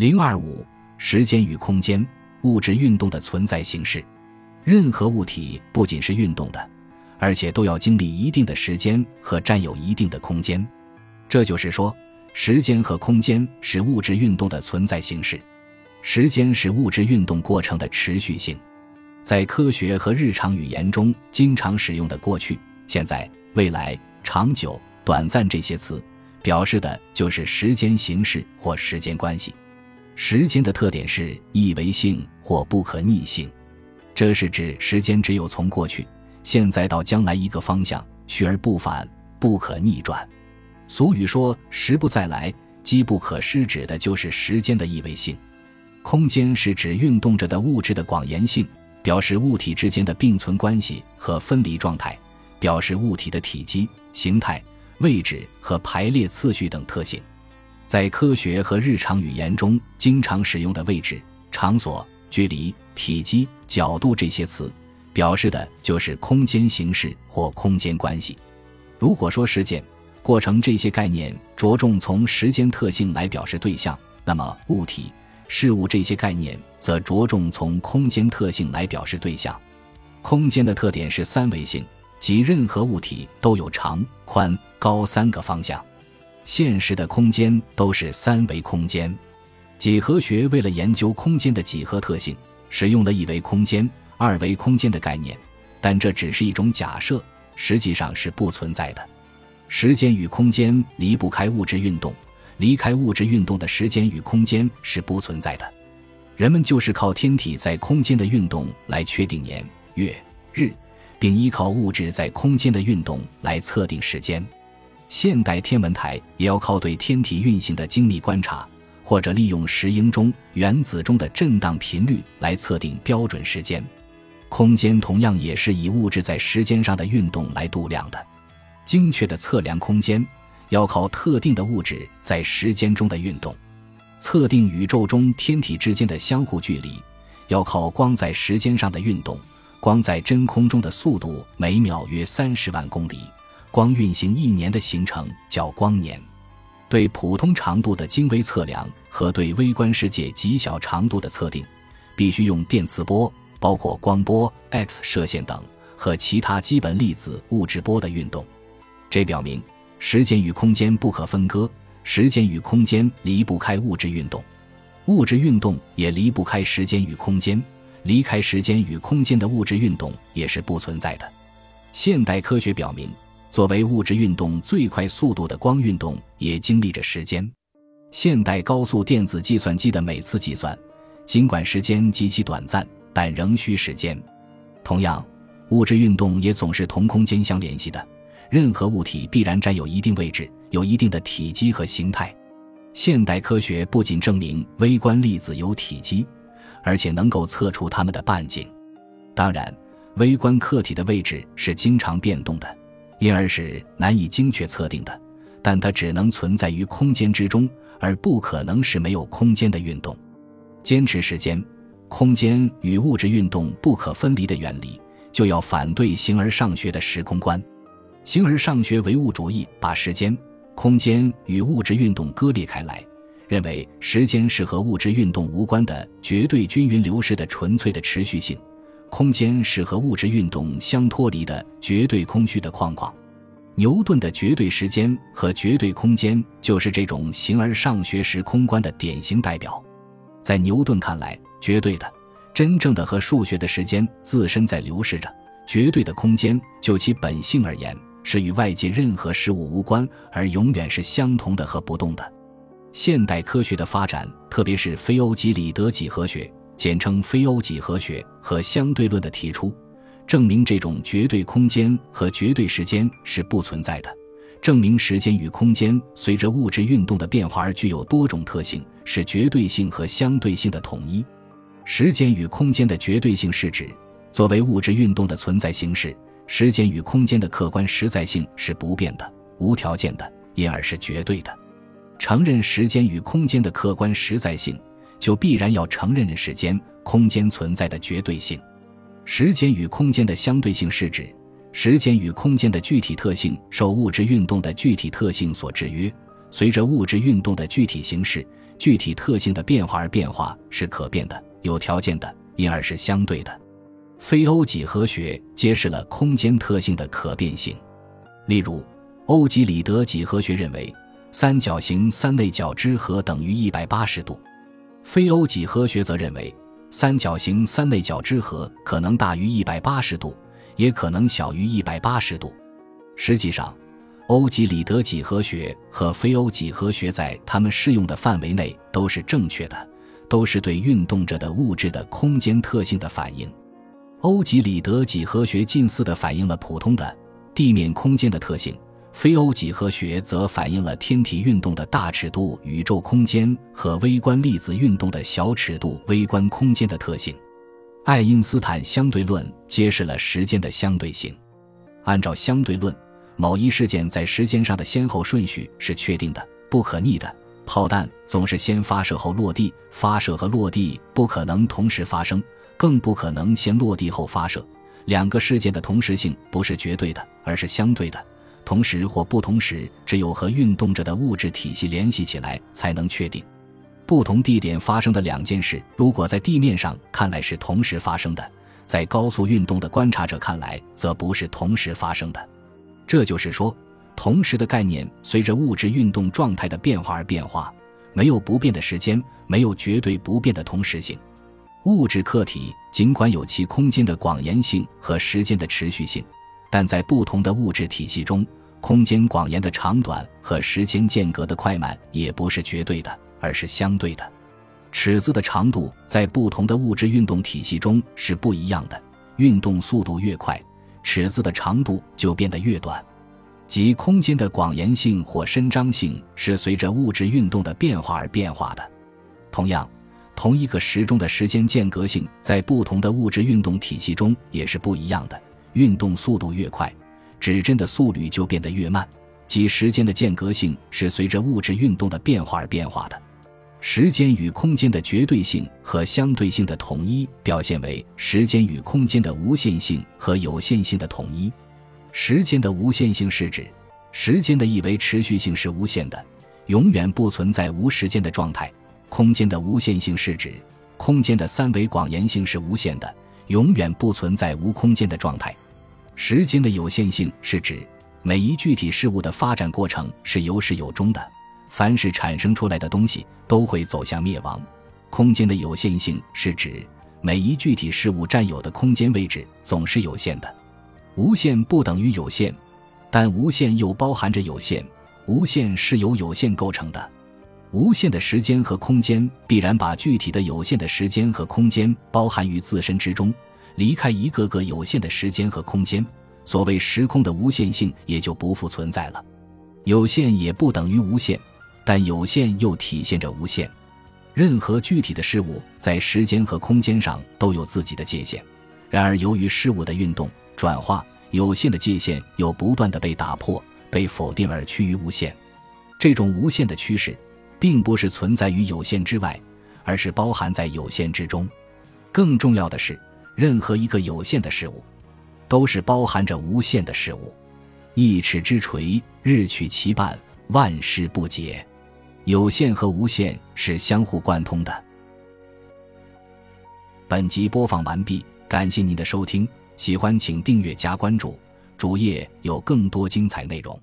零二五，时间与空间，物质运动的存在形式。任何物体不仅是运动的，而且都要经历一定的时间和占有一定的空间。这就是说，时间和空间是物质运动的存在形式。时间是物质运动过程的持续性。在科学和日常语言中经常使用的过去、现在、未来、长久、短暂这些词，表示的就是时间形式或时间关系。时间的特点是一维性或不可逆性，这是指时间只有从过去、现在到将来一个方向去而不返，不可逆转。俗语说“时不再来，机不可失”，指的就是时间的一维性。空间是指运动着的物质的广延性。表示物体之间的并存关系和分离状态，表示物体的体积、形态、位置和排列次序等特性。在科学和日常语言中经常使用的位置、场所、距离、体积、角度这些词，表示的就是空间形式或空间关系。如果说时间、过程这些概念着重从时间特性来表示对象，那么物体。事物这些概念则着重从空间特性来表示对象。空间的特点是三维性，即任何物体都有长、宽、高三个方向。现实的空间都是三维空间。几何学为了研究空间的几何特性，使用了一维空间、二维空间的概念，但这只是一种假设，实际上是不存在的。时间与空间离不开物质运动。离开物质运动的时间与空间是不存在的，人们就是靠天体在空间的运动来确定年、月、日，并依靠物质在空间的运动来测定时间。现代天文台也要靠对天体运行的精密观察，或者利用石英中、原子中的震荡频率来测定标准时间。空间同样也是以物质在时间上的运动来度量的，精确的测量空间。要靠特定的物质在时间中的运动，测定宇宙中天体之间的相互距离；要靠光在时间上的运动，光在真空中的速度每秒约三十万公里，光运行一年的行程叫光年。对普通长度的精微测量和对微观世界极小长度的测定，必须用电磁波，包括光波、X 射线等和其他基本粒子物质波的运动。这表明。时间与空间不可分割，时间与空间离不开物质运动，物质运动也离不开时间与空间，离开时间与空间的物质运动也是不存在的。现代科学表明，作为物质运动最快速度的光运动也经历着时间。现代高速电子计算机的每次计算，尽管时间极其短暂，但仍需时间。同样，物质运动也总是同空间相联系的。任何物体必然占有一定位置，有一定的体积和形态。现代科学不仅证明微观粒子有体积，而且能够测出它们的半径。当然，微观客体的位置是经常变动的，因而是难以精确测定的。但它只能存在于空间之中，而不可能是没有空间的运动。坚持时间、空间与物质运动不可分离的原理，就要反对形而上学的时空观。形而上学唯物主义把时间、空间与物质运动割裂开来，认为时间是和物质运动无关的绝对均匀流逝的纯粹的持续性，空间是和物质运动相脱离的绝对空虚的框框。牛顿的绝对时间和绝对空间就是这种形而上学时空观的典型代表。在牛顿看来，绝对的、真正的和数学的时间自身在流逝着，绝对的空间就其本性而言。是与外界任何事物无关，而永远是相同的和不动的。现代科学的发展，特别是非欧几里得几何学（简称非欧几何学）和相对论的提出，证明这种绝对空间和绝对时间是不存在的，证明时间与空间随着物质运动的变化而具有多种特性，是绝对性和相对性的统一。时间与空间的绝对性是指，作为物质运动的存在形式。时间与空间的客观实在性是不变的、无条件的，因而是绝对的。承认时间与空间的客观实在性，就必然要承认时间、空间存在的绝对性。时间与空间的相对性是指，时间与空间的具体特性受物质运动的具体特性所制约，随着物质运动的具体形式，具体特性的变化而变化是可变的、有条件的，因而是相对的。非欧几何学揭示了空间特性的可变性。例如，欧几里得几何学认为三角形三内角之和等于一百八十度，非欧几何学则认为三角形三内角之和可能大于一百八十度，也可能小于一百八十度。实际上，欧几里得几何学和非欧几何学在它们适用的范围内都是正确的，都是对运动着的物质的空间特性的反应。欧几里得几何学近似地反映了普通的地面空间的特性，非欧几何学则反映了天体运动的大尺度宇宙空间和微观粒子运动的小尺度微观空间的特性。爱因斯坦相对论揭示了时间的相对性。按照相对论。某一事件在时间上的先后顺序是确定的、不可逆的。炮弹总是先发射后落地，发射和落地不可能同时发生，更不可能先落地后发射。两个事件的同时性不是绝对的，而是相对的。同时或不同时，只有和运动着的物质体系联系起来才能确定。不同地点发生的两件事，如果在地面上看来是同时发生的，在高速运动的观察者看来则不是同时发生的。这就是说，同时的概念随着物质运动状态的变化而变化，没有不变的时间，没有绝对不变的同时性。物质客体尽管有其空间的广延性和时间的持续性，但在不同的物质体系中，空间广延的长短和时间间隔的快慢也不是绝对的，而是相对的。尺子的长度在不同的物质运动体系中是不一样的，运动速度越快。尺子的长度就变得越短，即空间的广延性或伸张性是随着物质运动的变化而变化的。同样，同一个时钟的时间间隔性在不同的物质运动体系中也是不一样的。运动速度越快，指针的速率就变得越慢，即时间的间隔性是随着物质运动的变化而变化的。时间与空间的绝对性和相对性的统一表现为时间与空间的无限性和有限性的统一。时间的无限性是指时间的一维持续性是无限的，永远不存在无时间的状态；空间的无限性是指空间的三维广延性是无限的，永远不存在无空间的状态。时间的有限性是指每一具体事物的发展过程是有始有终的。凡是产生出来的东西都会走向灭亡。空间的有限性是指每一具体事物占有的空间位置总是有限的。无限不等于有限，但无限又包含着有限。无限是由有限构成的。无限的时间和空间必然把具体的有限的时间和空间包含于自身之中，离开一个个有限的时间和空间，所谓时空的无限性也就不复存在了。有限也不等于无限。但有限又体现着无限，任何具体的事物在时间和空间上都有自己的界限。然而，由于事物的运动转化，有限的界限又不断的被打破、被否定而趋于无限。这种无限的趋势，并不是存在于有限之外，而是包含在有限之中。更重要的是，任何一个有限的事物，都是包含着无限的事物。一尺之锤，日取其半，万事不竭。有限和无限是相互贯通的。本集播放完毕，感谢您的收听，喜欢请订阅加关注，主页有更多精彩内容。